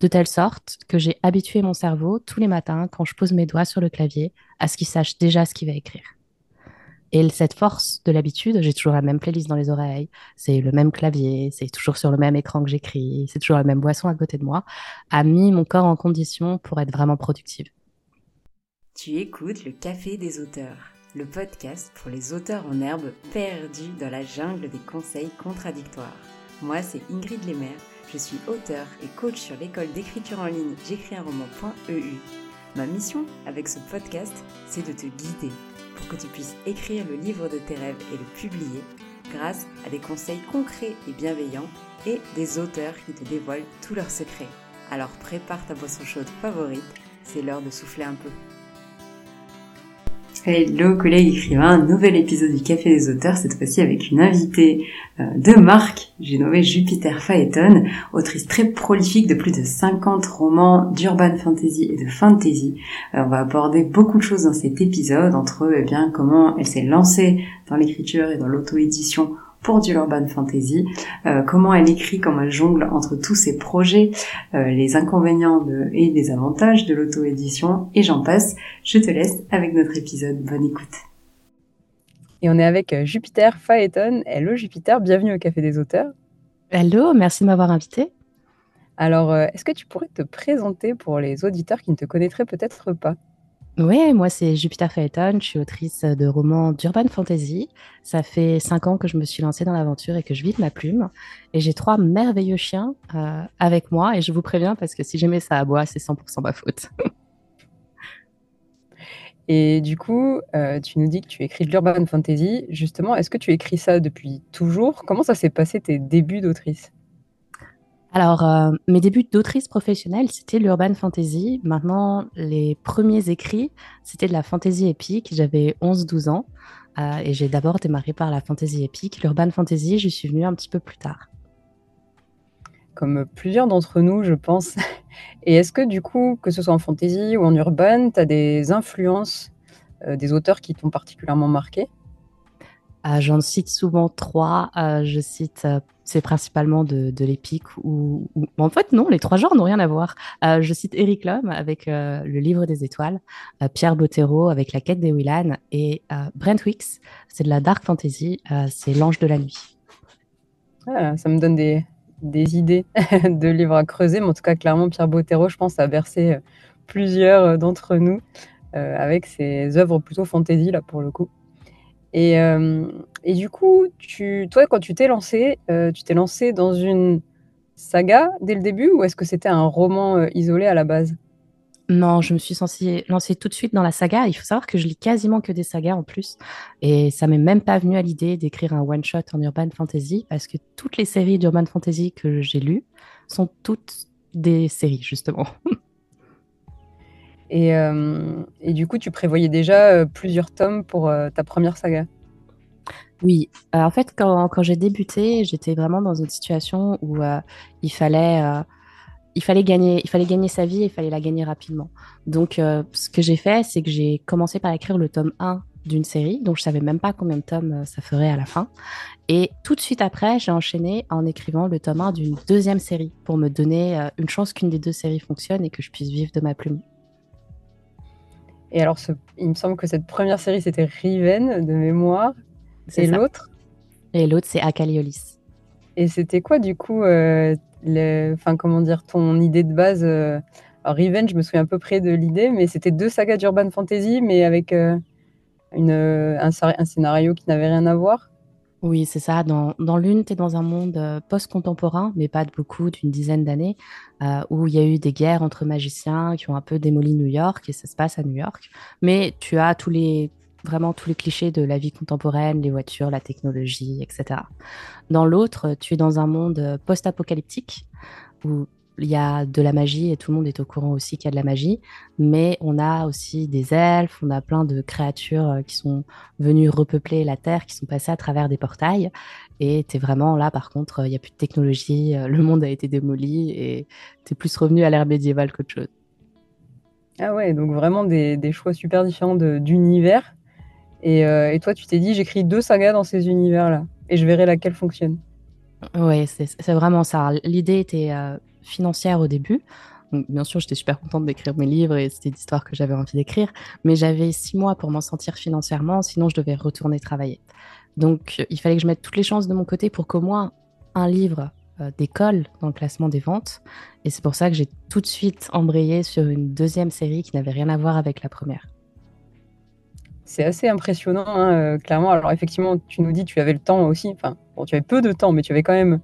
de telle sorte que j'ai habitué mon cerveau tous les matins, quand je pose mes doigts sur le clavier, à ce qu'il sache déjà ce qu'il va écrire. Et cette force de l'habitude, j'ai toujours la même playlist dans les oreilles, c'est le même clavier, c'est toujours sur le même écran que j'écris, c'est toujours la même boisson à côté de moi, a mis mon corps en condition pour être vraiment productive. Tu écoutes le Café des auteurs, le podcast pour les auteurs en herbe perdus dans la jungle des conseils contradictoires. Moi, c'est Ingrid Lemaire, je suis auteur et coach sur l'école d'écriture en ligne j'écris un roman.eu. Ma mission avec ce podcast, c'est de te guider pour que tu puisses écrire le livre de tes rêves et le publier grâce à des conseils concrets et bienveillants et des auteurs qui te dévoilent tous leurs secrets. Alors prépare ta boisson chaude favorite, c'est l'heure de souffler un peu. Hello collègues écrivains, nouvel épisode du Café des auteurs, cette fois-ci avec une invitée euh, de marque, j'ai nommé Jupiter Phaeton, autrice très prolifique de plus de 50 romans d'urban fantasy et de fantasy. Euh, on va aborder beaucoup de choses dans cet épisode, entre eux, eh bien, comment elle s'est lancée dans l'écriture et dans l'auto-édition pour du urban fantasy, euh, comment elle écrit, comment elle jongle entre tous ses projets, euh, les inconvénients et les avantages de l'auto-édition, et j'en passe. Je te laisse avec notre épisode. Bonne écoute. Et on est avec euh, Jupiter Phaeton. Hello Jupiter, bienvenue au Café des auteurs. Hello, merci de m'avoir invité. Alors, est-ce que tu pourrais te présenter pour les auditeurs qui ne te connaîtraient peut-être pas? Oui, moi c'est Jupiter Phaeton, je suis autrice de romans d'urban fantasy. Ça fait cinq ans que je me suis lancée dans l'aventure et que je vis de ma plume. Et j'ai trois merveilleux chiens euh, avec moi et je vous préviens parce que si jamais ça aboie, c'est 100% ma faute. et du coup, euh, tu nous dis que tu écris de l'urban fantasy. Justement, est-ce que tu écris ça depuis toujours? Comment ça s'est passé tes débuts d'autrice? Alors, euh, mes débuts d'autrice professionnelle, c'était l'urban fantasy. Maintenant, les premiers écrits, c'était de la fantasy épique. J'avais 11-12 ans euh, et j'ai d'abord démarré par la fantasy épique. L'urban fantasy, je suis venue un petit peu plus tard. Comme plusieurs d'entre nous, je pense. Et est-ce que du coup, que ce soit en fantasy ou en urban, tu as des influences euh, des auteurs qui t'ont particulièrement marqué? J'en cite souvent trois. je cite c'est principalement de, l'épique ou, en fait non, les trois genres n'ont rien à voir. Euh, je cite Eric Lhomme avec euh, le Livre des étoiles, euh, Pierre Bottero avec La quête des Willan et Brent Wicks, c'est de la dark fantasy, c'est L'ange de la nuit. Ah, ça me donne des, idées de livres à creuser, mais en tout cas clairement Pierre Bottero, je pense, a bercé plusieurs d'entre nous avec ses œuvres plutôt fantasy là pour le coup. Et, euh, et du coup, tu, toi, quand tu t'es lancé, euh, tu t'es lancé dans une saga dès le début ou est-ce que c'était un roman euh, isolé à la base? Non, je me suis censée lancer tout de suite dans la saga. Il faut savoir que je lis quasiment que des sagas en plus. Et ça m'est même pas venu à l'idée d'écrire un one-shot en urban fantasy parce que toutes les séries d'urban fantasy que j'ai lues sont toutes des séries, justement. Euh, et, du coup, tu prévoyais déjà euh, plusieurs tomes pour euh, ta première saga? Oui. en fait, quand, j'ai débuté, j'étais vraiment dans une situation où il fallait il fallait gagner, il fallait gagner sa vie et il fallait la gagner rapidement. Donc, ce que j'ai fait, c'est que j'ai commencé par écrire le tome 1 d'une série, donc je savais même pas combien de tomes ça ferait à la fin. Et tout de suite après, j'ai enchaîné en écrivant le tome 1 d'une deuxième série pour me donner une chance qu'une des deux séries fonctionne et que je puisse vivre de ma plume. Et alors, il me semble que cette première série, c'était Riven de mémoire. C'est l'autre Et l'autre, c'est Akaliolis. Et c'était quoi, du coup, euh, enfin, comment dire, ton idée de base euh... Riven, je me souviens à peu près de l'idée, mais c'était deux sagas d'urban fantasy, mais avec euh, une, un, un, scénario qui n'avait rien à voir. Oui, c'est ça. Dans, dans l'une, tu es dans un monde euh, post-contemporain, mais pas de beaucoup, d'une dizaine d'années, euh, où il y a eu des guerres entre magiciens qui ont un peu démoli New York, et ça se passe à New York. Mais tu as tous les, vraiment tous les clichés de la vie contemporaine, les voitures, la technologie, etc. Dans l'autre, tu es dans un monde euh, post-apocalyptique, où il y a de la magie et tout le monde est au courant aussi qu'il y a de la magie, mais on a aussi des elfes, on a plein de créatures euh, qui sont venues repeupler la Terre, qui sont passées à travers des portails. Et tu es vraiment là, par contre, il n'y a plus de technologie, euh, le monde a été démoli et tu es plus revenu à l'ère médiévale qu'autre chose. Ah ouais, donc vraiment des, choix super différents d'univers. Et, euh, et toi, tu t'es dit, j'écris deux sagas dans ces univers-là et je verrai laquelle fonctionne. Oui, c'est vraiment ça. L'idée était financière au début. Bien sûr, j'étais super contente d'écrire mes livres et c'était l'histoire que j'avais envie d'écrire, mais j'avais six mois pour m'en sentir financièrement, sinon je devais retourner travailler. Donc, il fallait que je mette toutes les chances de mon côté pour qu'au moins un livre euh, d'école dans le classement des ventes. Et c'est pour ça que j'ai tout de suite embrayé sur une deuxième série qui n'avait rien à voir avec la première. C'est assez impressionnant, hein, euh, clairement. Alors effectivement, tu nous dis tu avais le temps aussi. Enfin, bon, tu avais peu de temps, mais tu avais quand même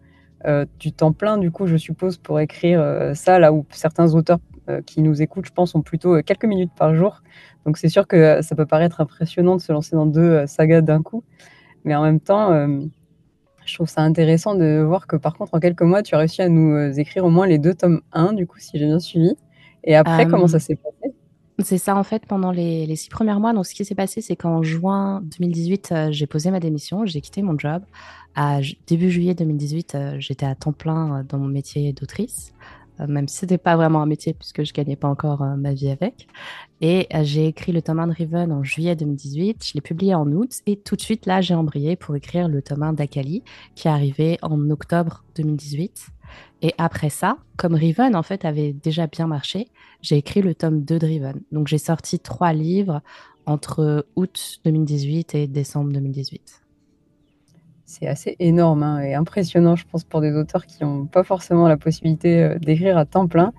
euh, du temps plein, du coup, je suppose, pour écrire ça, là où certains auteurs qui nous écoutent, je pense, ont plutôt quelques minutes par jour. Donc c'est sûr que ça peut paraître impressionnant de se lancer dans deux sagas d'un coup. Mais en même temps, je trouve ça intéressant de voir que par contre, en quelques mois, tu as réussi à nous euh, écrire au moins les deux tomes 1, du coup, si j'ai bien suivi. Et après, comment ça s'est passé? C'est ça, en fait, pendant les, six premiers mois. Donc, ce qui s'est passé, c'est qu'en juin 2018, euh, j'ai posé ma démission, j'ai quitté mon job. À début juillet 2018, euh, j'étais à temps plein dans mon métier d'autrice. Euh, même si c'était pas vraiment un métier puisque je gagnais pas encore euh, ma vie avec. Et euh, j'ai écrit le tome 1 de Riven en juillet 2018, je l'ai publié en août et tout de suite là j'ai embrayé pour écrire le tome 1 d'Akali qui est arrivé en octobre 2018. Et après ça, comme Riven en fait avait déjà bien marché, j'ai écrit le tome 2 de Riven. Donc j'ai sorti trois livres entre août 2018 et décembre 2018 c'est assez énorme hein, et impressionnant, je pense, pour des auteurs qui n'ont pas forcément la possibilité euh, d'écrire à temps plein.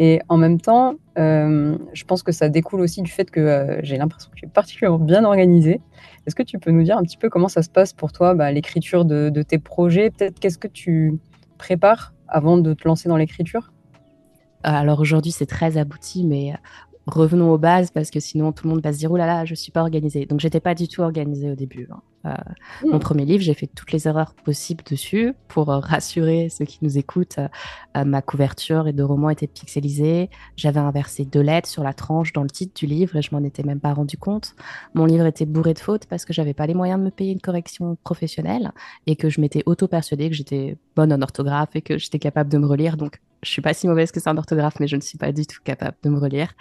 Et en même temps, euh, je pense que ça découle aussi du fait que euh, j'ai l'impression que tu es particulièrement bien organisé. Est-ce que tu peux nous dire un petit peu comment ça se passe pour toi, bah, l'écriture de, de, tes projets? Peut-être qu'est-ce que tu prépares avant de te lancer dans l'écriture? Alors aujourd'hui, c'est très abouti, mais revenons aux bases parce que sinon tout le monde va se dire oh là là je suis pas organisée. Donc j'étais pas du tout organisée au début hein. euh, mon premier livre j'ai fait toutes les erreurs possibles dessus pour euh, rassurer ceux qui nous écoutent euh, ma couverture et de roman était pixelisée j'avais inversé deux lettres sur la tranche dans le titre du livre et je m'en étais même pas rendu compte. Mon livre était bourré de fautes parce que j'avais pas les moyens de me payer une correction professionnelle et que je m'étais auto persuadée que j'étais bonne en orthographe et que j'étais capable de me relire. Donc je suis pas si mauvaise que ça en orthographe, mais je ne suis pas du tout capable de me relire.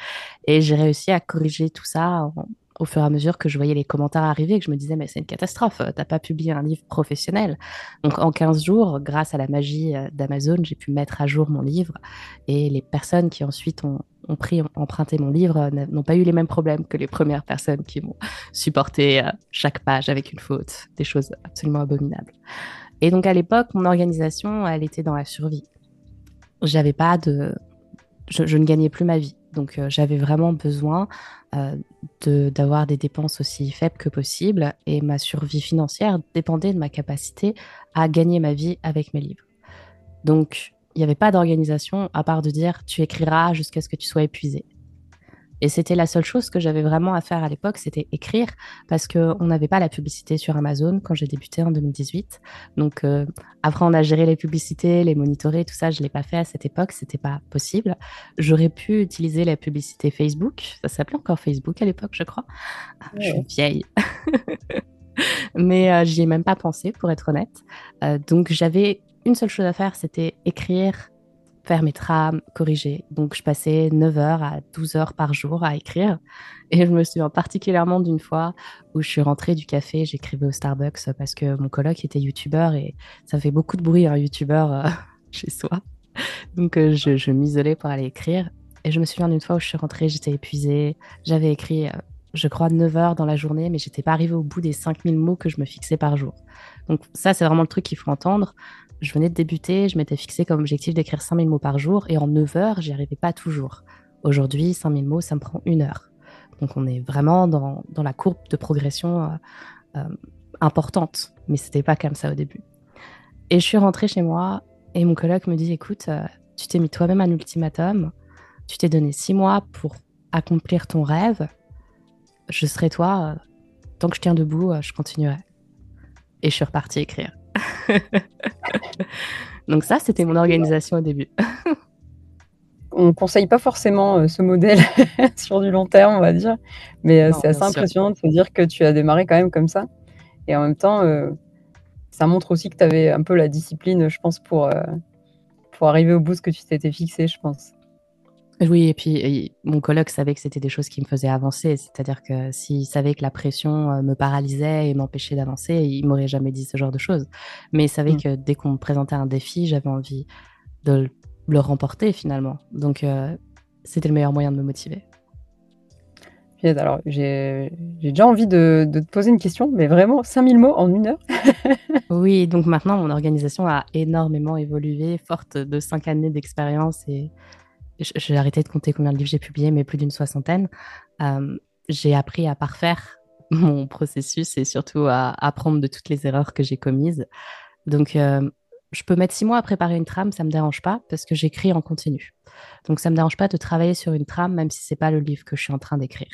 Et j'ai réussi à corriger tout ça au fur et à mesure que je voyais les commentaires arriver et que je me disais, mais c'est une catastrophe, t'as pas publié un livre professionnel. Donc en 15 jours, grâce à la magie euh, d'Amazon, j'ai pu mettre à jour mon livre et les personnes qui ensuite ont, ont pris, emprunté mon livre euh, n'ont pas eu les mêmes problèmes que les premières personnes qui m'ont supporté euh, chaque page avec une faute, des choses absolument abominables. Et donc à l'époque, mon organisation, elle était dans la survie j'avais pas de, je, ne gagnais plus ma vie. Donc euh, j'avais vraiment besoin euh, d'avoir des dépenses aussi faibles que possible et ma survie financière dépendait de ma capacité à gagner ma vie avec mes livres. Donc il n'y avait pas d'organisation à part de dire tu écriras jusqu'à ce que tu sois épuisé. Et c'était la seule chose que j'avais vraiment à faire à l'époque, c'était écrire, parce qu'on n'avait pas la publicité sur Amazon quand j'ai débuté en 2018. Donc euh, après, on a géré les publicités, les monitorer, tout ça, je l'ai pas fait à cette époque, c'était pas possible. J'aurais pu utiliser la publicité Facebook, ça s'appelait encore Facebook à l'époque, je crois. Ah, je suis vieille. Mais euh, j'y ai même pas pensé, pour être honnête. Euh, donc j'avais une seule chose à faire, c'était écrire faire mes trames, corriger. Donc, je passais 9 heures à 12 heures par jour à écrire. Et je me souviens particulièrement d'une fois où je suis rentrée du café, j'écrivais au Starbucks parce que mon coloc était youtubeur et ça fait beaucoup de bruit, un youtubeur euh, chez soi. Donc, euh, je, je m'isolais pour aller écrire. Et je me souviens d'une fois où je suis rentrée, j'étais épuisée. J'avais écrit, euh, je crois, 9 heures dans la journée, mais j'étais pas arrivée au bout des 5000 mots que je me fixais par jour. Donc, ça, c'est vraiment le truc qu'il faut entendre je venais de débuter, je m'étais fixé comme objectif d'écrire 5000 mots par jour et en 9 heures, j'y arrivais pas toujours. Aujourd'hui, 5000 mots, ça me prend une heure. Donc on est vraiment dans, dans la courbe de progression euh, euh, importante, mais c'était pas comme ça au début. Et je suis rentrée chez moi et mon coloc me dit écoute, euh, tu t'es mis toi-même un ultimatum, tu t'es donné six mois pour accomplir ton rêve, je serai toi, tant que je tiens debout, je continuerai. Et je suis repartie écrire. Donc ça, c'était mon organisation au début. on conseille pas forcément euh, ce modèle sur du long terme, on va dire, mais euh, c'est assez impressionnant de se dire que tu as démarré quand même comme ça. Et en même temps, euh, ça montre aussi que tu avais un peu la discipline, je pense, pour, pour arriver au bout de ce que tu t'étais fixé, je pense. Oui, et puis mon colloque savait que c'était des choses qui me faisaient avancer. C'est-à-dire que s'il savait que la pression euh, me paralysait et m'empêchait d'avancer, il m'aurait jamais dit ce genre de choses. Mais il savait mmh. que dès qu'on me présentait un défi, j'avais envie de, le remporter finalement. Donc, c'était le meilleur moyen de me motiver. Alors, j'ai déjà envie de, te poser une question, mais vraiment 5000 mots en une heure. oui, donc maintenant, mon organisation a énormément évolué, forte de cinq années d'expérience et j'ai arrêté de compter combien de livres j'ai publiés, mais plus d'une soixantaine. Euh, j'ai appris à parfaire mon processus et surtout à apprendre de toutes les erreurs que j'ai commises. Donc, euh, je peux mettre six mois à préparer une trame, ça me dérange pas parce que j'écris en continu. Donc, ça me dérange pas de travailler sur une trame, même si c'est pas le livre que je suis en train d'écrire.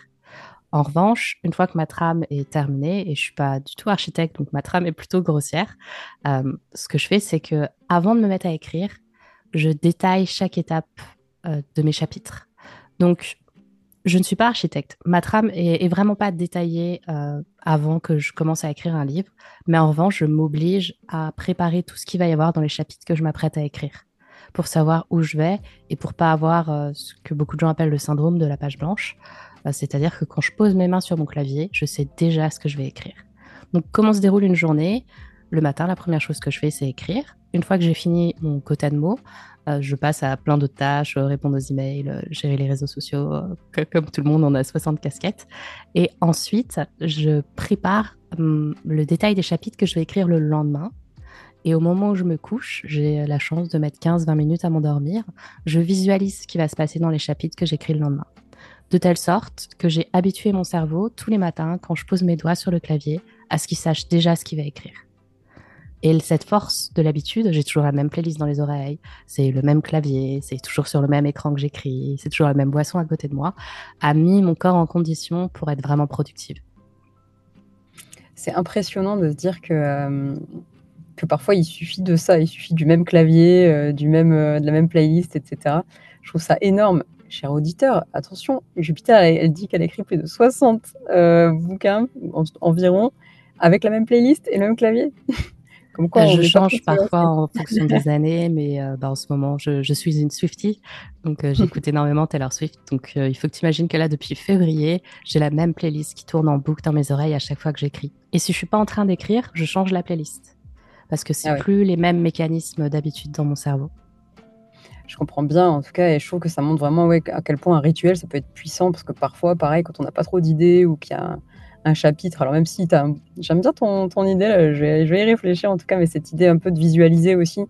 En revanche, une fois que ma trame est terminée, et je suis pas du tout architecte, donc ma trame est plutôt grossière, euh, ce que je fais, c'est que avant de me mettre à écrire, je détaille chaque étape de mes chapitres. Donc, je ne suis pas architecte. Ma trame est, vraiment pas détaillée euh, avant que je commence à écrire un livre, mais en revanche, je m'oblige à préparer tout ce qu'il va y avoir dans les chapitres que je m'apprête à écrire pour savoir où je vais et pour pas avoir ce que beaucoup de gens appellent le syndrome de la page blanche. Euh, c'est-à-dire que quand je pose mes mains sur mon clavier, je sais déjà ce que je vais écrire. Donc, comment se déroule une journée? Le matin, la première chose que je fais, c'est écrire. Une fois que j'ai fini mon quota de mots, euh, je passe à plein d'autres tâches, euh, répondre aux emails, gérer les réseaux sociaux. comme tout le monde, on a 60 casquettes. Et ensuite, je prépare hum, le détail des chapitres que je vais écrire le lendemain. Et au moment où je me couche, j'ai la chance de mettre 15-20 minutes à m'endormir. Je visualise ce qui va se passer dans les chapitres que j'écris le lendemain de telle sorte que j'ai habitué mon cerveau tous les matins, quand je pose mes doigts sur le clavier, à ce qu'il sache déjà ce qu'il va écrire. Et cette force de l'habitude, j'ai toujours la même playlist dans les oreilles, c'est le même clavier, c'est toujours sur le même écran que j'écris, c'est toujours la même boisson à côté de moi, a mis mon corps en condition pour être vraiment productive. C'est impressionnant de se dire que, euh, que parfois il suffit de ça, il suffit du même clavier, euh, du même, euh, de la même playlist, etc. Je trouve ça énorme cher auditeur, attention, Jupiter, elle, dit qu'elle écrit plus de 60 euh, bouquins environ avec la même playlist et le même clavier. Comme quoi, je change parfois en fonction des années, mais euh, bah, en ce moment, je, suis une Swiftie, donc euh, j'écoute énormément Taylor Swift. Donc il faut que tu imagines que là, depuis février, j'ai la même playlist qui tourne en boucle dans mes oreilles à chaque fois que j'écris. Et si je suis pas en train d'écrire, je change la playlist. Parce que c'est ah plus les mêmes mécanismes d'habitude dans mon cerveau. Je comprends bien en tout cas et je trouve que ça montre vraiment ouais, à quel point un rituel ça peut être puissant. Parce que parfois pareil quand on n'a pas trop d'idées ou qu'il y a un, chapitre alors même si j'aime bien ton, ton idée je, vais, je, vais, y réfléchir en tout cas mais cette idée un peu de visualiser aussi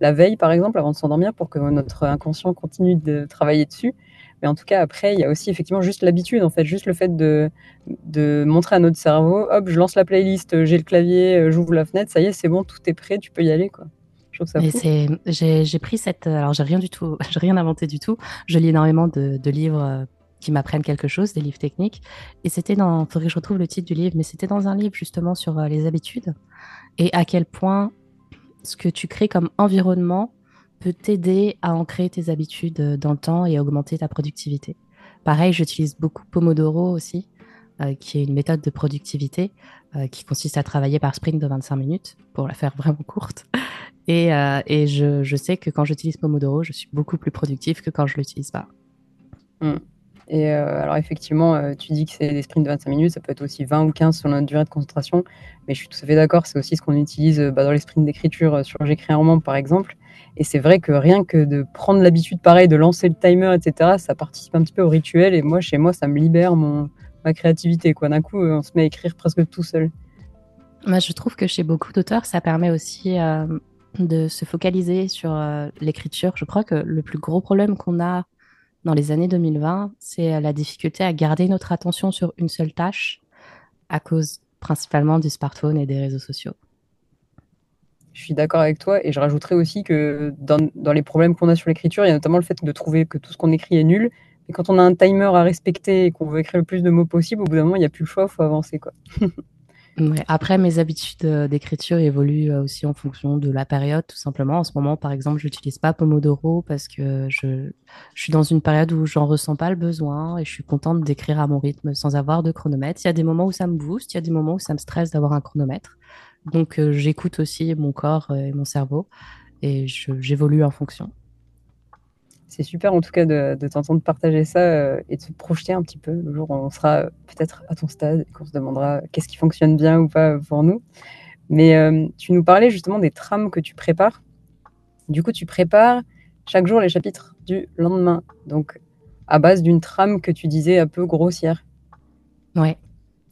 la veille par exemple avant de s'endormir pour que notre inconscient continue de travailler dessus mais en tout cas après il y a aussi effectivement juste l'habitude en fait juste le fait de, de montrer à notre cerveau hop je lance la playlist j'ai le clavier j'ouvre la fenêtre ça y est c'est bon tout est prêt tu peux y aller quoi j'ai pris cette. Alors, j'ai rien du tout, j'ai rien inventé du tout. Je lis énormément de, livres euh, qui m'apprennent quelque chose, des livres techniques. Et c'était dans. Il faudrait que je retrouve le titre du livre, mais c'était dans un livre justement sur euh, les habitudes et à quel point ce que tu crées comme environnement peut t'aider à ancrer tes habitudes euh, dans le temps et augmenter ta productivité. Pareil, j'utilise beaucoup Pomodoro aussi, qui est une méthode de productivité qui consiste à travailler par sprint de 25 minutes, pour la faire vraiment courte. Et, euh, et je, je, sais que quand j'utilise Pomodoro, je suis beaucoup plus productif que quand je l'utilise pas. Hmm. Et euh, alors effectivement, euh, tu dis que c'est des sprints de 25 minutes, ça peut être aussi 20 ou 15 sur notre durée de concentration, mais je suis tout à fait d'accord, c'est aussi ce qu'on utilise bah, dans les sprints d'écriture sur J'écris un roman par exemple. Et c'est vrai que rien que de prendre l'habitude pareil, de lancer le timer, etc., ça participe un petit peu au rituel. Et moi, chez moi, ça me libère mon, ma créativité. D'un coup, on se met à écrire presque tout seul. Moi, je trouve que chez beaucoup d'auteurs, ça permet aussi de se focaliser sur euh, l'écriture. Je crois que le plus gros problème qu'on a dans les années 2020, c'est euh, la difficulté à garder notre attention sur une seule tâche à cause principalement du smartphone et des réseaux sociaux. Je suis d'accord avec toi et je rajouterais aussi que dans, les problèmes qu'on a sur l'écriture, il y a notamment le fait de trouver que tout ce qu'on écrit est nul. Et quand on a un timer à respecter et qu'on veut écrire le plus de mots possible, au bout d'un moment, il n'y a plus le choix, il faut avancer. Quoi. Après, mes habitudes euh, d'écriture évoluent euh, aussi en fonction de la période, tout simplement. En ce moment, par exemple, je n'utilise pas Pomodoro parce que je, suis dans une période où j'en ressens pas le besoin et je suis contente d'écrire à mon rythme sans avoir de chronomètre. Il y a des moments où ça me booste, il y a des moments où ça me stresse d'avoir un chronomètre. Donc, euh, j'écoute aussi mon corps et mon cerveau et j'évolue en fonction c'est super en tout cas de, t'entendre partager ça euh, et de se projeter un petit peu le jour où on sera euh, peut-être à ton stade et qu'on se demandera qu'est-ce qui fonctionne bien ou pas pour nous. Mais euh, tu nous parlais justement des trames que tu prépares. Du coup, tu prépares chaque jour les chapitres du lendemain. Donc, à base d'une trame que tu disais un peu grossière. Ouais,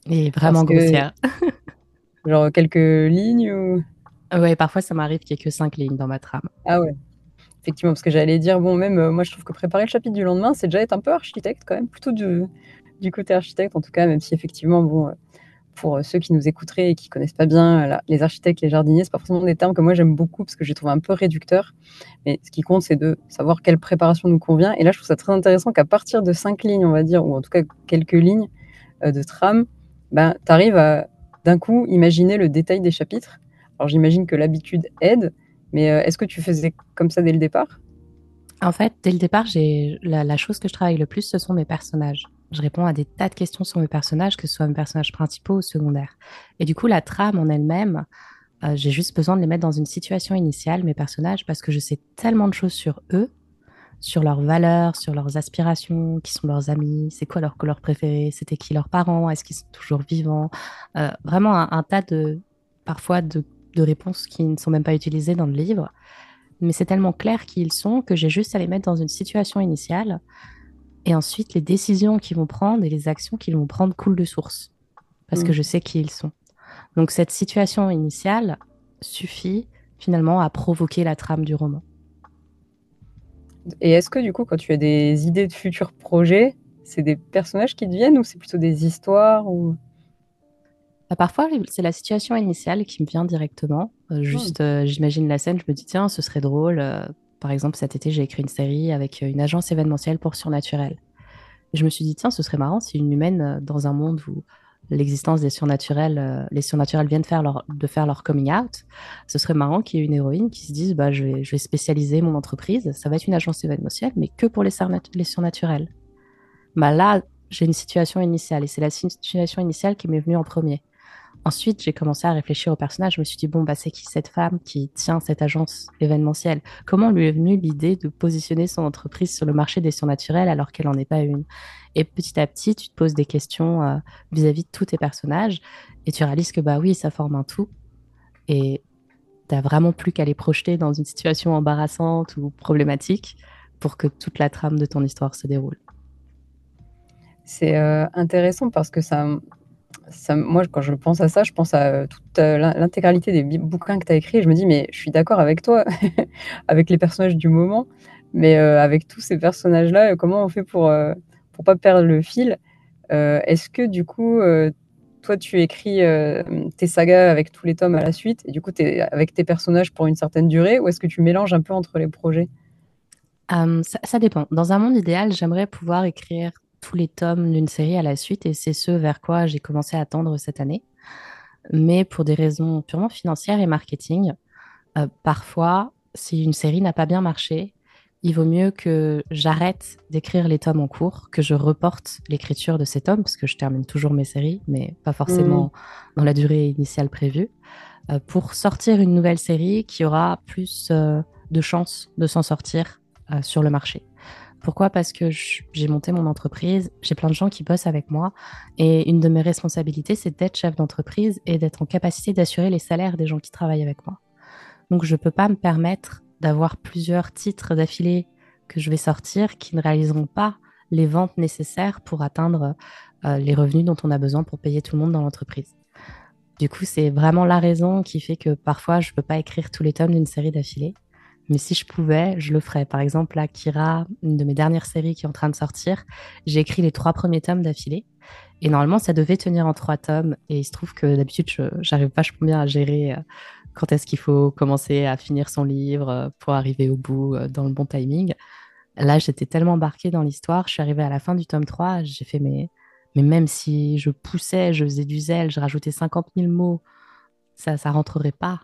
et vraiment grossière. genre quelques lignes ou? Ouais, parfois ça m'arrive qu'il n'y ait que cinq lignes dans ma trame. Ah ouais. Effectivement, parce que j'allais dire, bon, même euh, moi je trouve que préparer le chapitre du lendemain, c'est déjà être un peu architecte quand même, plutôt du, côté architecte en tout cas, même si effectivement, bon, euh, pour euh, ceux qui nous écouteraient et qui connaissent pas bien les architectes, les jardiniers, c'est pas forcément des termes que moi j'aime beaucoup parce que je les trouve un peu réducteurs. Mais ce qui compte, c'est de savoir quelle préparation nous convient. Et là, je trouve ça très intéressant qu'à partir de cinq lignes, on va dire, ou en tout cas quelques lignes de trame, ben, tu arrives à d'un coup imaginer le détail des chapitres. Alors j'imagine que l'habitude aide, mais euh, est-ce que tu faisais comme ça dès le départ? En fait, dès le départ, j'ai la, chose que je travaille le plus, ce sont mes personnages. Je réponds à des tas de questions sur mes personnages, que ce soit mes personnages principaux ou secondaires. Et du coup, la trame en elle-même, euh, j'ai juste besoin de les mettre dans une situation initiale, mes personnages, parce que je sais tellement de choses sur eux, sur leurs valeurs, sur leurs aspirations, qui sont leurs amis, c'est quoi leur couleur préférée, c'était qui leurs parents, est-ce qu'ils sont toujours vivants. Euh, vraiment un, tas de, parfois, de, réponses qui ne sont même pas utilisées dans le livre. Mais c'est tellement clair qui ils sont que j'ai juste à les mettre dans une situation initiale. Et ensuite, les décisions qu'ils vont prendre et les actions qu'ils vont prendre coulent de source. Parce que mm. je sais qui ils sont. Donc cette situation initiale suffit finalement à provoquer la trame du roman. Et est-ce que du coup, quand tu as des idées de futurs projets, c'est des personnages qui te viennent ou c'est plutôt des histoires ou... Bah, parfois, c'est la situation initiale qui me vient directement. Euh, hmm. juste, euh, j'imagine la scène, je me dis, tiens, ce serait drôle. Euh, par exemple, cet été, j'ai écrit une série avec une agence événementielle pour surnaturel. je me suis dit, tiens, ce serait marrant si une humaine, dans un monde où l'existence des surnaturels, les surnaturels viennent faire leur, de faire leur coming out, ce serait marrant qu'il y ait une héroïne qui se dise bah, je, vais, je vais spécialiser mon entreprise, ça va être une agence événementielle, mais que pour les, les surnaturels. Bah là, j'ai une situation initiale et c'est la situation initiale qui m'est venue en premier. Ensuite, j'ai commencé à réfléchir au personnage. Je me suis dit, bon, bah, c'est qui cette femme qui tient cette agence événementielle? Comment lui est venue l'idée de positionner son entreprise sur le marché des surnaturels alors qu'elle n'en est pas une? Et petit à petit, tu te poses des questions euh, vis-à-vis de tous tes personnages et tu réalises que, bah oui, ça forme un tout. Et tu n'as vraiment plus qu'à les projeter dans une situation embarrassante ou problématique pour que toute la trame de ton histoire se déroule. C'est euh, intéressant parce que ça, moi, quand je pense à ça, je pense à euh, toute euh, l'intégralité des bouquins que tu as écrits. Et je me dis, mais je suis d'accord avec toi, avec les personnages du moment, mais euh, avec tous ces personnages-là, comment on fait pour ne pour pas perdre le fil? Est-ce que du coup, toi, tu écris tes sagas avec tous les tomes à la suite, et du coup, es avec tes personnages pour une certaine durée, ou est-ce que tu mélanges un peu entre les projets? Ça, dépend. Dans un monde idéal, j'aimerais pouvoir écrire tous les tomes d'une série à la suite et c'est ce vers quoi j'ai commencé à attendre cette année. Mais pour des raisons purement financières et marketing, euh, parfois, si une série n'a pas bien marché, il vaut mieux que j'arrête d'écrire les tomes en cours, que je reporte l'écriture de ces tomes, parce que je termine toujours mes séries, mais pas forcément mmh. dans la durée initiale prévue, euh, pour sortir une nouvelle série qui aura plus euh, de chances de s'en sortir sur le marché. Pourquoi? Parce que j'ai monté mon entreprise, j'ai plein de gens qui bossent avec moi et une de mes responsabilités, c'est d'être chef d'entreprise et d'être en capacité d'assurer les salaires des gens qui travaillent avec moi. Donc je ne peux pas me permettre d'avoir plusieurs titres d'affilée que je vais sortir qui ne réaliseront pas les ventes nécessaires pour atteindre euh, les revenus dont on a besoin pour payer tout le monde dans l'entreprise. Du coup, c'est vraiment la raison qui fait que parfois, je ne peux pas écrire tous les tomes d'une série d'affilée. Mais si je pouvais, je le ferais. Par exemple, là, Kira, une de mes dernières séries qui est en train de sortir, j'ai écrit les trois premiers tomes d'affilée. Et normalement, ça devait tenir en trois tomes. Et il se trouve que d'habitude, j'arrive vachement bien à gérer euh, quand est-ce qu'il faut commencer à finir son livre euh, pour arriver au bout euh, dans le bon timing. Là, j'étais tellement embarquée dans l'histoire. Je suis arrivée à la fin du tome 3. J'ai fait, mais, mais même si je poussais, je faisais du zèle, je rajoutais 50 000 mots, ça ne rentrerait pas.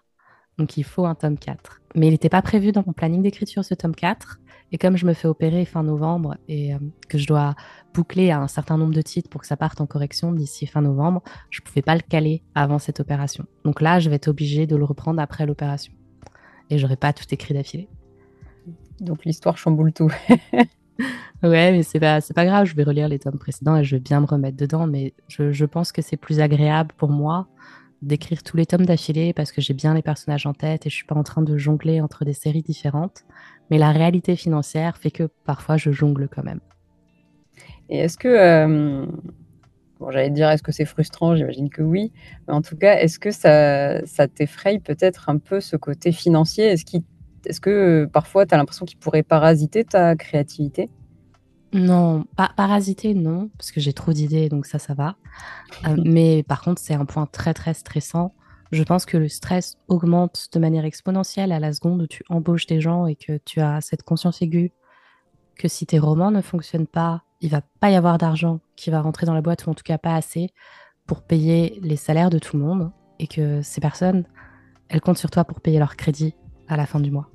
Donc il faut un tome 4. Mais il n'était pas prévu dans mon planning d'écriture ce tome 4. Et comme je me fais opérer fin novembre et euh, que je dois boucler un certain nombre de titres pour que ça parte en correction d'ici fin novembre, je ne pouvais pas le caler avant cette opération. Donc là, je vais être obligée de le reprendre après l'opération. Et j'aurais pas tout écrit d'affilée. Donc l'histoire chamboule tout. ouais, mais c'est pas, pas grave, je vais relire les tomes précédents et je vais bien me remettre dedans. Mais je, je pense que c'est plus agréable pour moi d'écrire tous les tomes d'affilée parce que j'ai bien les personnages en tête et je suis pas en train de jongler entre des séries différentes Mais la réalité financière fait que parfois je jongle quand même. Et est-ce que, euh, bon, j'allais dire, est-ce que c'est frustrant? J'imagine que oui. Mais en tout cas, est-ce que ça, ça t'effraie peut-être un peu ce côté financier? Est-ce est que euh, parfois tu as l'impression qu'il pourrait parasiter ta créativité? Non, pas parasiter, non, parce que j'ai trop d'idées, donc ça, ça va. Euh, mais par contre, c'est un point très, très stressant. Je pense que le stress augmente de manière exponentielle à la seconde où tu embauches des gens et que tu as cette conscience aiguë que si tes romans ne fonctionnent pas, il va pas y avoir d'argent qui va rentrer dans la boîte, ou en tout cas pas assez, pour payer les salaires de tout le monde, et que ces personnes, elles comptent sur toi pour payer leur crédit à la fin du mois.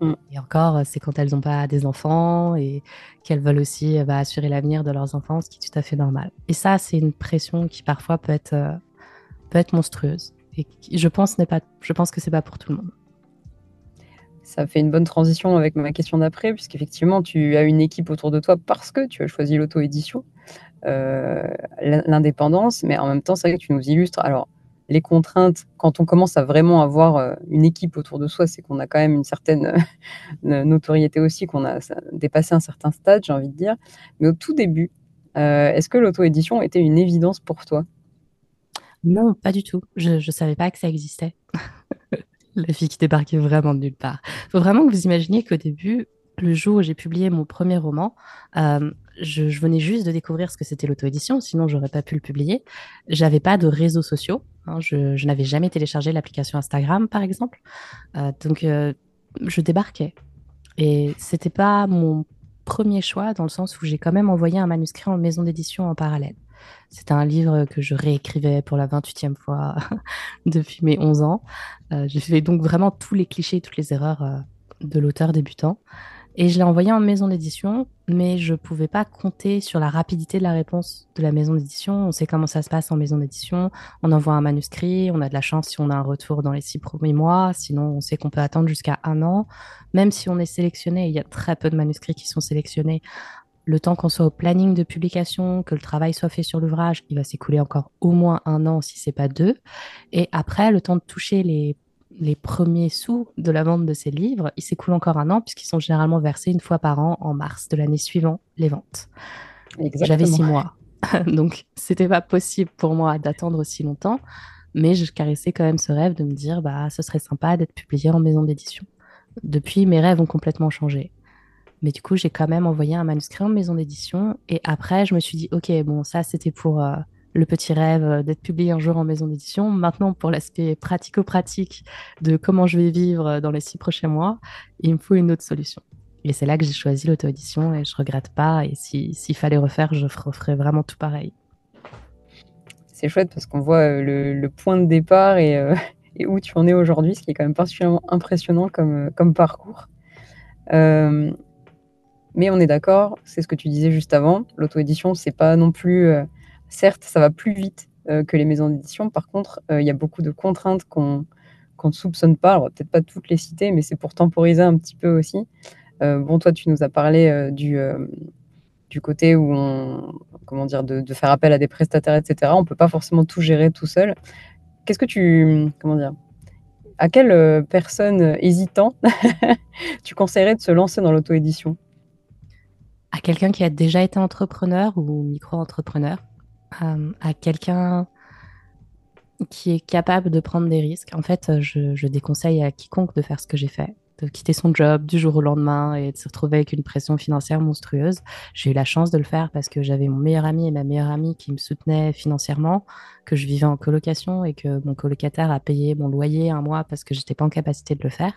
Mm. Et encore, c'est quand elles n'ont pas des enfants et qu'elles veulent aussi bah, assurer l'avenir de leurs enfants, ce qui est tout à fait normal. Et ça, c'est une pression qui parfois peut être, euh, peut être monstrueuse. Et je pense, pas, je pense que c'est pas pour tout le monde. Ça fait une bonne transition avec ma question d'après, puisqu'effectivement, tu as une équipe autour de toi parce que tu as choisi l'auto-édition, euh, l'indépendance, mais en même temps, c'est vrai que tu nous illustres. Alors, les contraintes, quand on commence à vraiment avoir euh, une équipe autour de soi, c'est qu'on a quand même une certaine euh, notoriété aussi, qu'on a dépassé un certain stade, j'ai envie de dire. Mais au tout début, euh, est-ce que l'auto-édition était une évidence pour toi? Non, pas du tout. Je ne savais pas que ça existait. La fille qui débarquait vraiment de nulle part. Il faut vraiment que vous imaginiez qu'au début, le jour où j'ai publié mon premier roman, je, venais juste de découvrir ce que c'était l'auto-édition, sinon j'aurais pas pu le publier. J'avais pas de réseaux sociaux, hein. je, n'avais jamais téléchargé l'application Instagram par exemple, euh, donc euh, je débarquais. Et c'était pas mon premier choix dans le sens où j'ai quand même envoyé un manuscrit en maison d'édition en parallèle. C'était un livre que je réécrivais pour la 28e fois depuis mes 11 ans. Euh, j'ai donc vraiment tous les clichés, toutes les erreurs de l'auteur débutant. Et je l'ai envoyé en maison d'édition, mais je ne pouvais pas compter sur la rapidité de la réponse de la maison d'édition. On sait comment ça se passe en maison d'édition. On envoie un manuscrit, on a de la chance si on a un retour dans les six premiers mois. Sinon, on sait qu'on peut attendre jusqu'à un an. Même si on est sélectionné, il y a très peu de manuscrits qui sont sélectionnés. Le temps qu'on soit au planning de publication, que le travail soit fait sur l'ouvrage, il va s'écouler encore au moins un an si c'est pas deux. Et après, le temps de toucher les les premiers sous de la vente de ces livres, il s'écoule encore un an puisqu'ils sont généralement versés une fois par an en mars de l'année suivant les ventes. J'avais six mois. Donc, c'était pas possible pour moi d'attendre aussi longtemps, mais je caressais quand même ce rêve de me dire, bah, ce serait sympa d'être publié en maison d'édition. Depuis, mes rêves ont complètement changé. Mais du coup, j'ai quand même envoyé un manuscrit en maison d'édition. Et après, je me suis dit, OK, bon, ça, c'était pour euh, le petit rêve euh, d'être publié un jour en maison d'édition. Maintenant, pour l'aspect pratico-pratique de comment je vais vivre euh, dans les six prochains mois, il me faut une autre solution. Et c'est là que j'ai choisi l'auto-édition et je regrette pas. Et s'il fallait refaire, je referais vraiment tout pareil. C'est chouette parce qu'on voit euh, le, point de départ et, où tu en es aujourd'hui, ce qui est quand même particulièrement impressionnant comme, comme parcours. mais on est d'accord, c'est ce que tu disais juste avant, l'auto-édition, c'est pas non plus Certes, ça va plus vite euh, que les maisons d'édition. Par contre, euh, il y a beaucoup de contraintes qu'on ne soupçonne pas. Alors, peut-être pas toutes les citer, mais c'est pour temporiser un petit peu aussi. Euh, bon, toi, tu nous as parlé du, du côté où on, comment dire, de, faire appel à des prestataires, etc. On ne peut pas forcément tout gérer tout seul. Qu'est-ce que tu, comment dire, à quelle personne hésitant tu conseillerais de se lancer dans l'auto-édition? À quelqu'un qui a déjà été entrepreneur ou micro-entrepreneur euh, à quelqu'un qui est capable de prendre des risques. En fait, je, je, déconseille à quiconque de faire ce que j'ai fait, de quitter son job du jour au lendemain et de se retrouver avec une pression financière monstrueuse. J'ai eu la chance de le faire parce que j'avais mon meilleur ami et ma meilleure amie qui me soutenaient financièrement, que je vivais en colocation et que mon colocataire a payé mon loyer un mois parce que j'étais pas en capacité de le faire.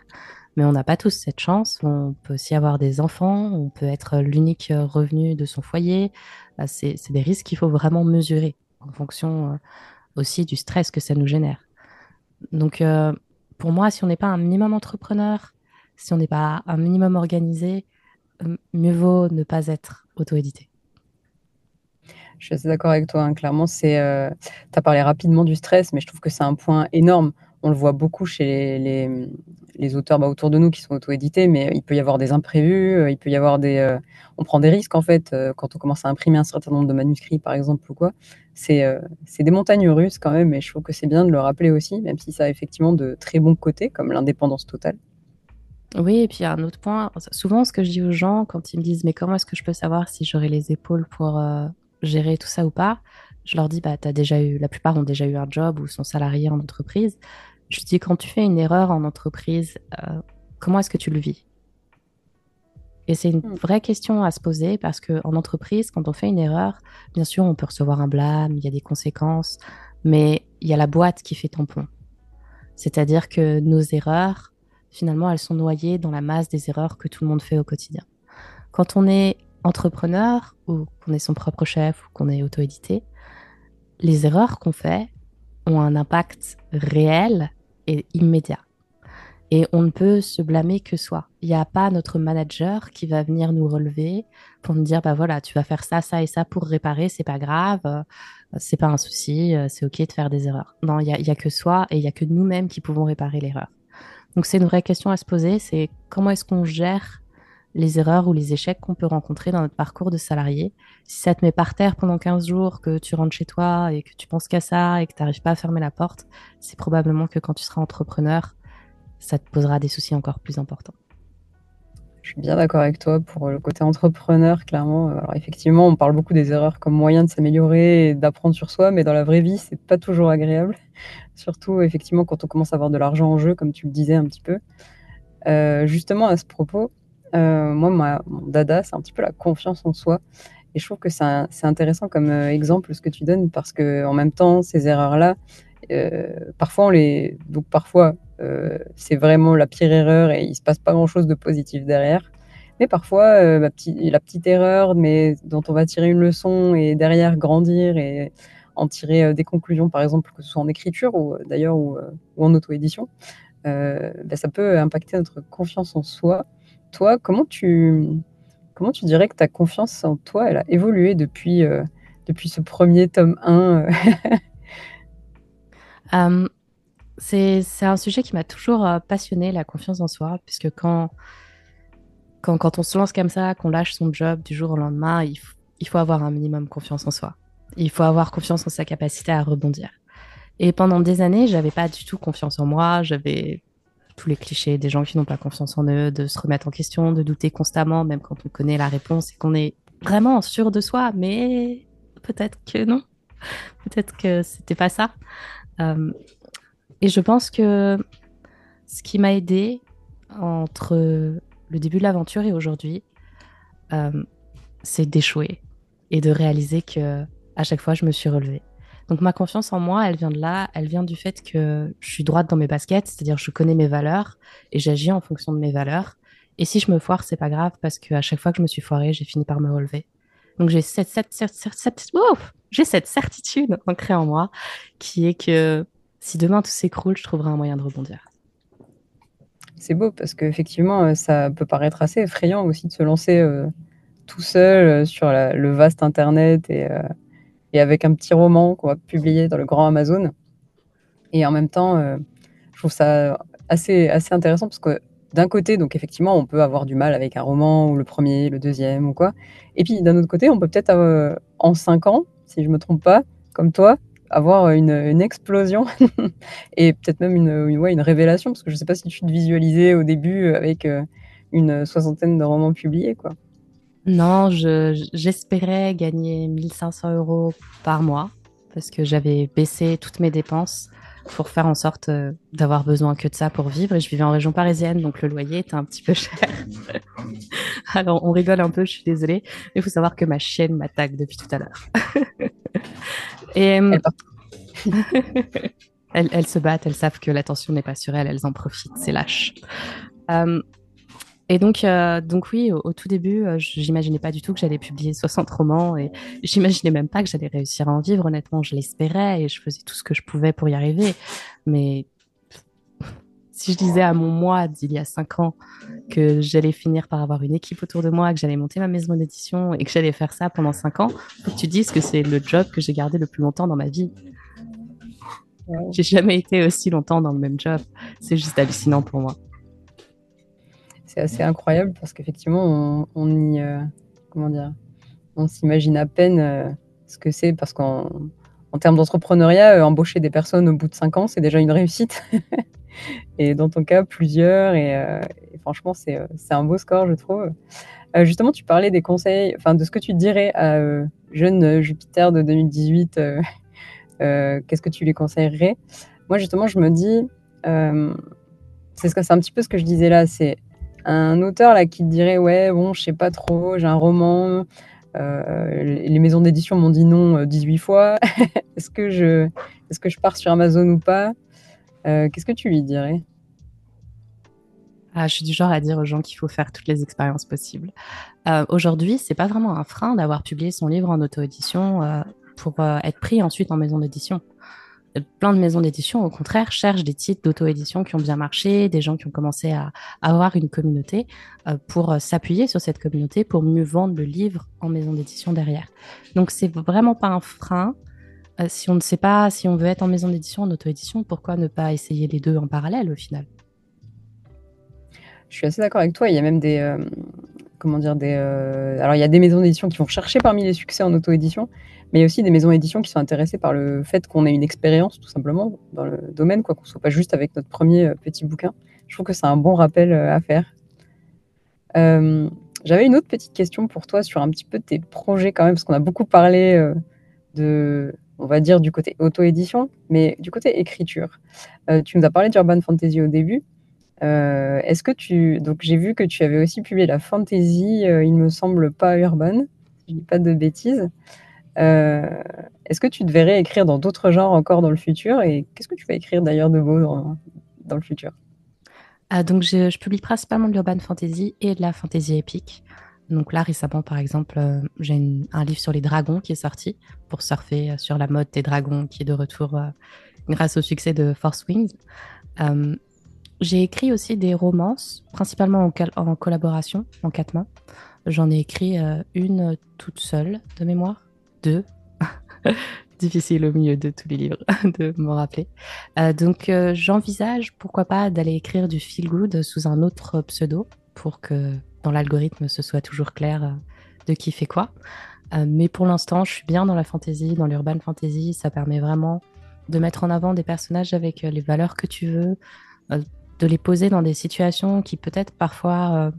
Mais on n'a pas tous cette chance. On peut aussi avoir des enfants, on peut être l'unique revenu de son foyer. Bah, c'est des risques qu'il faut vraiment mesurer en fonction euh, aussi du stress que ça nous génère. Donc, euh, pour moi, si on n'est pas un minimum entrepreneur, si on n'est pas un minimum organisé, euh, mieux vaut ne pas être auto-édité. Je suis assez d'accord avec toi. Hein. Clairement, tu as parlé rapidement du stress, mais je trouve que c'est un point énorme on le voit beaucoup chez les, auteurs bah, autour de nous qui sont auto-édités, mais il peut y avoir des imprévus, euh, il peut y avoir des... Euh, on prend des risques en fait euh, quand on commence à imprimer un certain nombre de manuscrits par exemple ou quoi. C'est des montagnes russes quand même, et je trouve que c'est bien de le rappeler aussi, même si ça a effectivement de très bons côtés comme l'indépendance totale. Oui, et puis un autre point, souvent ce que je dis aux gens quand ils me disent mais comment est-ce que je peux savoir si j'aurai les épaules pour gérer tout ça ou pas, je leur dis bah déjà eu, la plupart ont déjà eu un job ou sont salariés en entreprise. Je dis quand tu fais une erreur en entreprise, euh, comment est-ce que tu le vis? Et c'est une hmm. vraie question à se poser parce qu'en entreprise, quand on fait une erreur, bien sûr on peut recevoir un blâme, il y a des conséquences, mais il y a la boîte qui fait tampon. C'est-à-dire que nos erreurs, finalement, elles sont noyées dans la masse des erreurs que tout le monde fait au quotidien. Quand on est entrepreneur ou qu'on est son propre chef ou qu'on est auto-édité, les erreurs qu'on fait ont un impact réel et immédiat. Et on ne peut se blâmer que soi. Il n'y a pas notre manager qui va venir nous relever pour nous dire bah voilà, tu vas faire ça, ça et ça pour réparer, c'est pas grave, euh, c'est pas un souci, euh, c'est ok de faire des erreurs. Non, il n'y a, y a que soi et il n'y a que nous-mêmes qui pouvons réparer l'erreur. Donc c'est une vraie question à se poser, c'est comment est-ce qu'on gère les erreurs ou les échecs qu'on peut rencontrer dans notre parcours de salarié. Si ça te met par terre pendant 15 jours, que tu rentres chez toi et que tu penses qu'à ça et que tu n'arrives pas à fermer la porte, c'est probablement que quand tu seras entrepreneur, ça te posera des soucis encore plus importants. Je suis bien d'accord avec toi pour le côté entrepreneur, clairement. Alors effectivement, on parle beaucoup des erreurs comme moyen de s'améliorer et d'apprendre sur soi, mais dans la vraie vie, c'est pas toujours agréable. Surtout effectivement quand on commence à avoir de l'argent en jeu, comme tu le disais un petit peu. Euh, justement à ce propos, euh, moi, mon dada, c'est un petit peu la confiance en soi. Et je trouve que c'est intéressant comme euh, exemple ce que tu donnes parce que en même temps, ces erreurs-là, parfois on les, donc parfois euh, c'est vraiment la pire erreur et il se passe pas grand-chose de positif derrière. Mais parfois, euh, la petite erreur, mais dont on va tirer une leçon et derrière grandir et en tirer euh, des conclusions, par exemple, que ce soit en écriture ou d'ailleurs ou, en auto-édition, ben, ça peut impacter notre confiance en soi. Toi, comment tu, comment tu dirais que ta confiance en toi, elle a évolué depuis, depuis ce premier tome 1 c'est un sujet qui m'a toujours euh, passionné, la confiance en soi, puisque quand, quand, quand on se lance comme ça, qu'on lâche son job du jour au lendemain, il, il, faut avoir un minimum confiance en soi. Il faut avoir confiance en sa capacité à rebondir. Et pendant des années, j'avais pas du tout confiance en moi. J'avais tous les clichés des gens qui n'ont pas confiance en eux, de se remettre en question, de douter constamment, même quand on connaît la réponse et qu'on est vraiment sûr de soi. Mais peut-être que non. Peut-être que c'était pas ça. Euh, et je pense que ce qui m'a aidé entre le début de l'aventure et aujourd'hui, euh, c'est d'échouer et de réaliser que à chaque fois, je me suis relevée. Donc ma confiance en moi, elle vient de là, elle vient du fait que je suis droite dans mes baskets, c'est-à-dire je connais mes valeurs et j'agis en fonction de mes valeurs. Et si je me foire, c'est pas grave parce qu'à chaque fois que je me suis foirée, j'ai fini par me relever. Donc j'ai cette, cette, cette, cette certitude ancrée en moi qui est que si demain tout s'écroule, je trouverai un moyen de rebondir. C'est beau parce qu'effectivement, euh, ça peut paraître assez effrayant aussi de se lancer euh, tout seul euh, sur le vaste Internet et, et, avec un petit roman qu'on va publier dans le grand Amazon. Et en même temps, je trouve ça assez, assez intéressant parce que d'un côté, donc effectivement, on peut avoir du mal avec un roman ou le premier, le deuxième ou quoi. Et puis d'un autre côté, on peut peut-être en cinq ans, si je me trompe pas, comme toi, avoir une, explosion et peut-être même une, une, révélation, parce que je ne sais pas si tu te visualisais au début avec euh, une soixantaine de romans publiés. Quoi. Non, j'espérais gagner 1500 euros par mois, parce que j'avais baissé toutes mes dépenses pour faire en sorte euh, d'avoir besoin que de ça pour vivre. Et je vivais en région parisienne, donc le loyer était un petit peu cher. Alors on rigole un peu, je suis désolée, mais il faut savoir que ma chienne m'attaque depuis tout à l'heure. Et euh, elles, se battent, elles savent que l'attention n'est pas sur elles, elles en profitent, c'est lâche. Euh, et donc, euh, donc oui, au, tout début, j'imaginais pas du tout que j'allais publier 60 romans et j'imaginais même pas que j'allais réussir à en vivre. Honnêtement, je l'espérais et je faisais tout ce que je pouvais pour y arriver. Mais si je disais à mon moi d'il y a cinq ans que j'allais finir par avoir une équipe autour de moi, que j'allais monter ma maison d'édition et que j'allais faire ça pendant cinq ans, faut que tu dises que c'est le job que j'ai gardé le plus longtemps dans ma vie. J'ai jamais été aussi longtemps dans le même job. C'est juste hallucinant pour moi. C'est incroyable parce qu'effectivement, on, y, euh, comment dire, on s'imagine à peine euh, ce que c'est parce qu'en en termes d'entrepreneuriat, euh, embaucher des personnes au bout de cinq ans, c'est déjà une réussite. et dans ton cas, plusieurs. Et, franchement, c'est un beau score, je trouve. justement, tu parlais des conseils, enfin de ce que tu dirais à jeune Jupiter de 2018. Qu'est-ce que tu lui conseillerais? Moi, justement, je me dis, c'est ce un petit peu ce que je disais là. C'est un auteur là qui dirait, ouais, bon, je sais pas trop, j'ai un roman. les maisons d'édition m'ont dit non 18 fois. est-ce que je, est-ce pars sur Amazon ou pas? Qu'est-ce que tu lui dirais? Ah, je suis du genre à dire aux gens qu'il faut faire toutes les expériences possibles. Euh, Aujourd'hui, c'est pas vraiment un frein d'avoir publié son livre en auto-édition euh, pour euh, être pris ensuite en maison d'édition. Euh, plein de maisons d'édition, au contraire, cherchent des titres d'auto-édition qui ont bien marché, des gens qui ont commencé à, avoir une communauté euh, pour s'appuyer sur cette communauté pour mieux vendre le livre en maison d'édition derrière. Donc, c'est vraiment pas un frein. si on ne sait pas si on veut être en maison d'édition, en auto-édition, pourquoi ne pas essayer les deux en parallèle au final? Je suis assez d'accord avec toi. Il y a même des. Euh, comment dire des, euh, Alors, il y a des maisons d'édition qui vont chercher parmi les succès en auto-édition, mais aussi des maisons d'édition qui sont intéressées par le fait qu'on ait une expérience, tout simplement, dans le domaine, quoi, qu'on soit pas juste avec notre premier euh, petit bouquin. Je trouve que c'est un bon rappel à faire. J'avais une autre petite question pour toi sur un petit peu tes projets, quand même, parce qu'on a beaucoup parlé de on va dire du côté auto-édition, mais du côté écriture. tu nous as parlé d'Urban Fantasy au début. Euh, est-ce que tu. Donc, j'ai vu que tu avais aussi publié la fantasy, euh, il me semble pas urban, je dis pas de bêtises. Euh, est-ce que tu devrais écrire dans d'autres genres encore dans le futur Et qu'est-ce que tu vas écrire d'ailleurs de beau dans, le futur? Ah, Donc, je, publie principalement de l'urban fantasy et de la fantasy épique. Donc là, récemment, par exemple, j'ai un livre sur les dragons qui est sorti pour surfer sur la mode des dragons qui est de retour grâce au succès de Force Wings. J'ai écrit aussi des romances, principalement en, collaboration, en quatre mains. J'en ai écrit euh, une toute seule de mémoire, deux. Difficile au milieu de tous les livres de m'en rappeler. Euh, donc euh, j'envisage, pourquoi pas, d'aller écrire du feel good sous un autre pseudo pour que dans l'algorithme ce soit toujours clair de qui fait quoi. mais pour l'instant, je suis bien dans la fantasy, dans l'urban fantasy. Ça permet vraiment de mettre en avant des personnages avec les valeurs que tu veux, de les poser dans des situations qui peut-être parfois euh,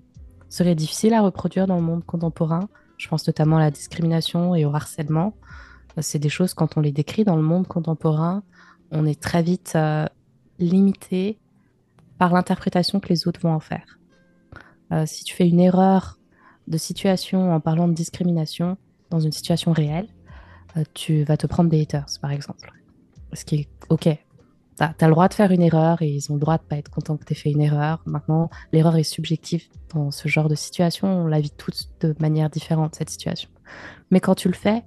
seraient difficiles à reproduire dans le monde contemporain. Je pense notamment à la discrimination et au harcèlement. Euh, c'est des choses, quand on les décrit dans le monde contemporain, on est très vite euh, limité par l'interprétation que les autres vont en faire. si tu fais une erreur de situation en parlant de discrimination dans une situation réelle, tu vas te prendre des haters, par exemple. Ce qui est OK, tu as, le droit de faire une erreur et ils ont le droit de pas être contents que tu aies fait une erreur. Maintenant, l'erreur est subjective dans ce genre de situation. On la vit tous de manière différente, cette situation. Mais quand tu le fais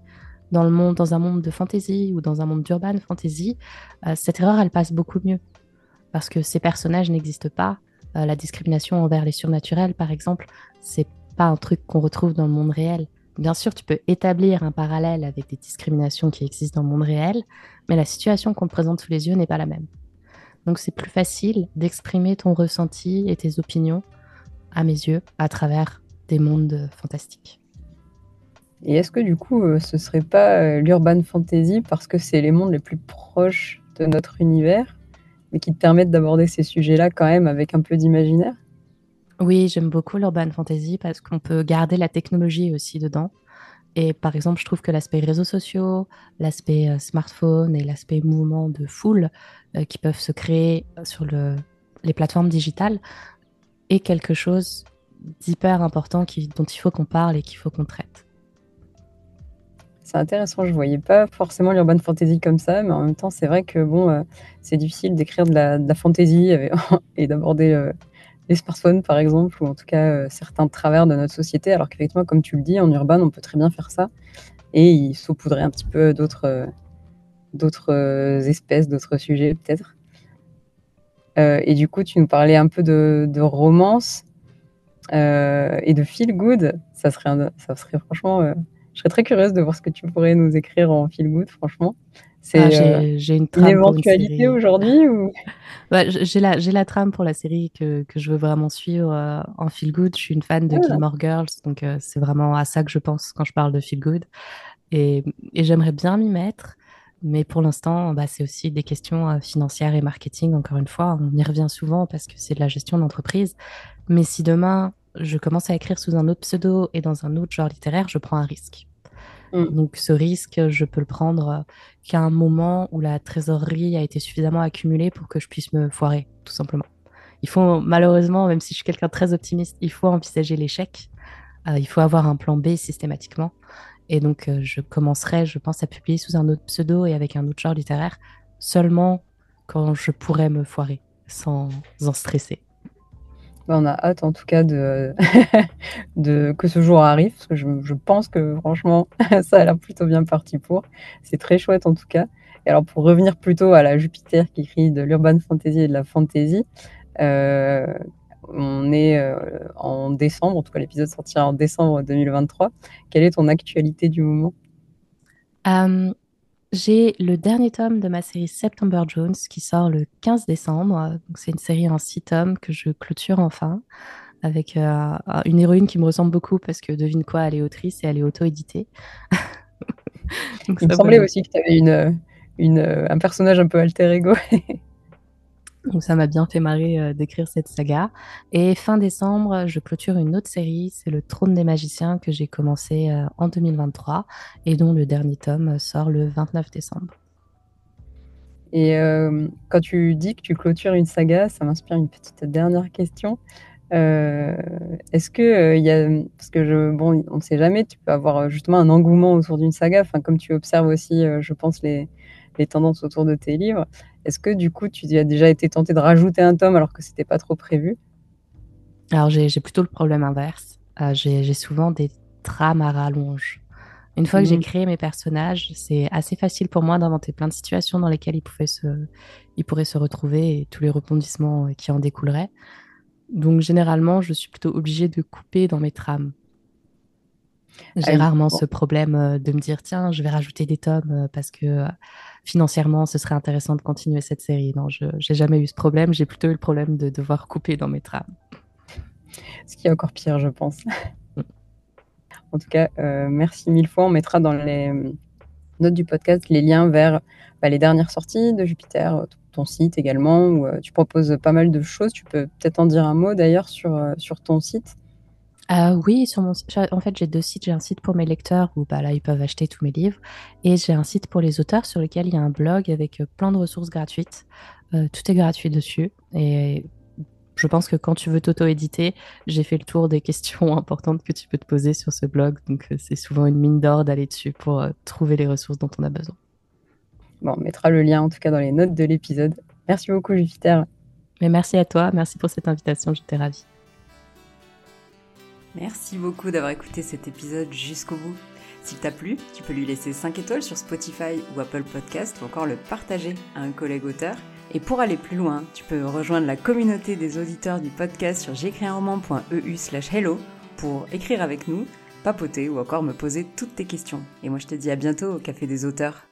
dans, le monde, dans un monde de fantasy ou dans un monde d'urban fantasy, euh, cette erreur, elle passe beaucoup mieux. Parce que ces personnages n'existent pas. Euh, la discrimination envers les surnaturels, par exemple, c'est pas un truc qu'on retrouve dans le monde réel. Bien sûr, tu peux établir un parallèle avec des discriminations qui existent dans le monde réel, mais la situation qu'on te présente sous les yeux n'est pas la même. Donc c'est plus facile d'exprimer ton ressenti et tes opinions, à mes yeux, à travers des mondes fantastiques. Et est-ce que du coup, euh, ce serait pas euh, l'urban fantasy parce que c'est les mondes les plus proches de notre univers, mais qui te permettent d'aborder ces sujets-là quand même avec un peu d'imaginaire? Oui, j'aime beaucoup l'urban fantasy parce qu'on peut garder la technologie aussi dedans. Et par exemple, je trouve que l'aspect réseaux sociaux, l'aspect euh, smartphone et l'aspect mouvement de foule euh, qui peuvent se créer sur les plateformes digitales est quelque chose d'hyper important dont il faut qu'on parle et qu'il faut qu'on traite. C'est intéressant, je ne voyais pas forcément l'urban fantasy comme ça, mais en même temps, c'est vrai que bon, euh, c'est difficile d'écrire de la, de fantasy et d'aborder les smartphones, par exemple, ou en tout cas euh, certains travers de notre société, alors qu'effectivement, comme tu le dis, en urbain, on peut très bien faire ça et il saupoudrer un petit peu d'autres euh, d'autres euh, espèces, d'autres sujets peut-être. et du coup, tu nous parlais un peu de, romance et de feel good. Ça serait, ça serait franchement, je serais très curieuse de voir ce que tu pourrais nous écrire en feel good, franchement. C'est ah, j'ai une, trame éventualité aujourd'hui ou... j'ai la j'ai la trame pour la série que, que je veux vraiment suivre euh, en feel good. Je suis une fan de ah. Gilmore Girls, donc euh, c'est vraiment à ça que je pense quand je parle de feel good. Et, et j'aimerais bien m'y mettre, mais pour l'instant, bah, c'est aussi des questions euh, financières et marketing. Encore une fois, on y revient souvent parce que c'est de la gestion d'entreprise. Mais si demain, je commence à écrire sous un autre pseudo et dans un autre genre littéraire, je prends un risque. Mm. Donc ce risque, je peux le prendre euh, qu'à un moment où la trésorerie a été suffisamment accumulée pour que je puisse me foirer, tout simplement. Il faut malheureusement, même si je suis quelqu'un de très optimiste, il faut envisager l'échec. Euh, il faut avoir un plan B systématiquement. Et donc euh, je commencerai, je pense, à publier sous un autre pseudo et avec un autre genre littéraire seulement quand je pourrais me foirer, sans en stresser. Bah, on a hâte en tout cas de, que ce jour arrive, parce que je, pense que franchement, ça a l'air plutôt bien parti pour. C'est très chouette en tout cas. Et alors pour revenir plutôt à la Jupiter qui écrit de l'urban fantasy et de la fantasy, euh, on est euh, en décembre, en tout cas l'épisode sortira en décembre 2023. Quelle est ton actualité du moment? Euh, j'ai le dernier tome de ma série September Jones qui sort le 15 décembre. C'est une série en six tomes que je clôture enfin avec euh, une héroïne qui me ressemble beaucoup parce que devine quoi, elle est autrice et elle est auto-éditée. Il me semblait aussi que tu avais une, une, un personnage un peu alter ego. Donc ça m'a bien fait marrer euh, d'écrire cette saga. Et fin décembre, je clôture une autre série, c'est Le Trône des Magiciens que j'ai commencé euh, en 2023 et dont le dernier tome sort le 29 décembre. Et euh, quand tu dis que tu clôtures une saga, ça m'inspire une petite dernière question. Est-ce que il y a parce que je bon on ne sait jamais, tu peux avoir justement un engouement autour d'une saga, enfin comme tu observes aussi, je pense les les tendances autour de tes livres. Est-ce que du coup, tu as déjà été tenté de rajouter un tome alors que c'était pas trop prévu? Alors j'ai plutôt le problème inverse. Euh, j'ai souvent des trames à rallonge. Une fois que j'ai mmh. créé mes personnages, c'est assez facile pour moi d'inventer plein de situations dans lesquelles ils, pouvaient se, ils pourraient se retrouver et tous les rebondissements qui en découleraient. Donc généralement, je suis plutôt obligée de couper dans mes trames. J'ai rarement ce problème euh, de me dire tiens, je vais rajouter des tomes parce que financièrement, ce serait intéressant de continuer cette série. Non, je n'ai jamais eu ce problème. J'ai plutôt eu le problème de devoir couper dans mes trames. Ce qui est encore pire, je pense. en tout cas, euh, merci mille fois. On mettra dans les notes du podcast les liens vers bah, les dernières sorties de Jupiter, ton site également, où euh, tu proposes pas mal de choses. Tu peux peut-être en dire un mot d'ailleurs sur, euh, sur ton site. Euh, oui, sur mon, en fait, j'ai deux sites. J'ai un site pour mes lecteurs où bah, là, ils peuvent acheter tous mes livres. Et j'ai un site pour les auteurs sur lequel il y a un blog avec euh, plein de ressources gratuites. Euh, tout est gratuit dessus. Et je pense que quand tu veux t'auto-éditer, j'ai fait le tour des questions importantes que tu peux te poser sur ce blog. Donc, c'est souvent une mine d'or d'aller dessus pour trouver les ressources dont on a besoin. Bon, on mettra le lien en tout cas dans les notes de l'épisode. Merci beaucoup, Jupiter. Mais merci à toi. Merci pour cette invitation. J'étais ravie. Merci beaucoup d'avoir écouté cet épisode jusqu'au bout. S'il t'a plu, tu peux lui laisser 5 étoiles sur Spotify ou Apple Podcast ou encore le partager à un collègue auteur. Et pour aller plus loin, tu peux rejoindre la communauté des auditeurs du podcast sur j'écris slash hello pour écrire avec nous, papoter ou encore me poser toutes tes questions. Et moi je te dis à bientôt au Café des auteurs.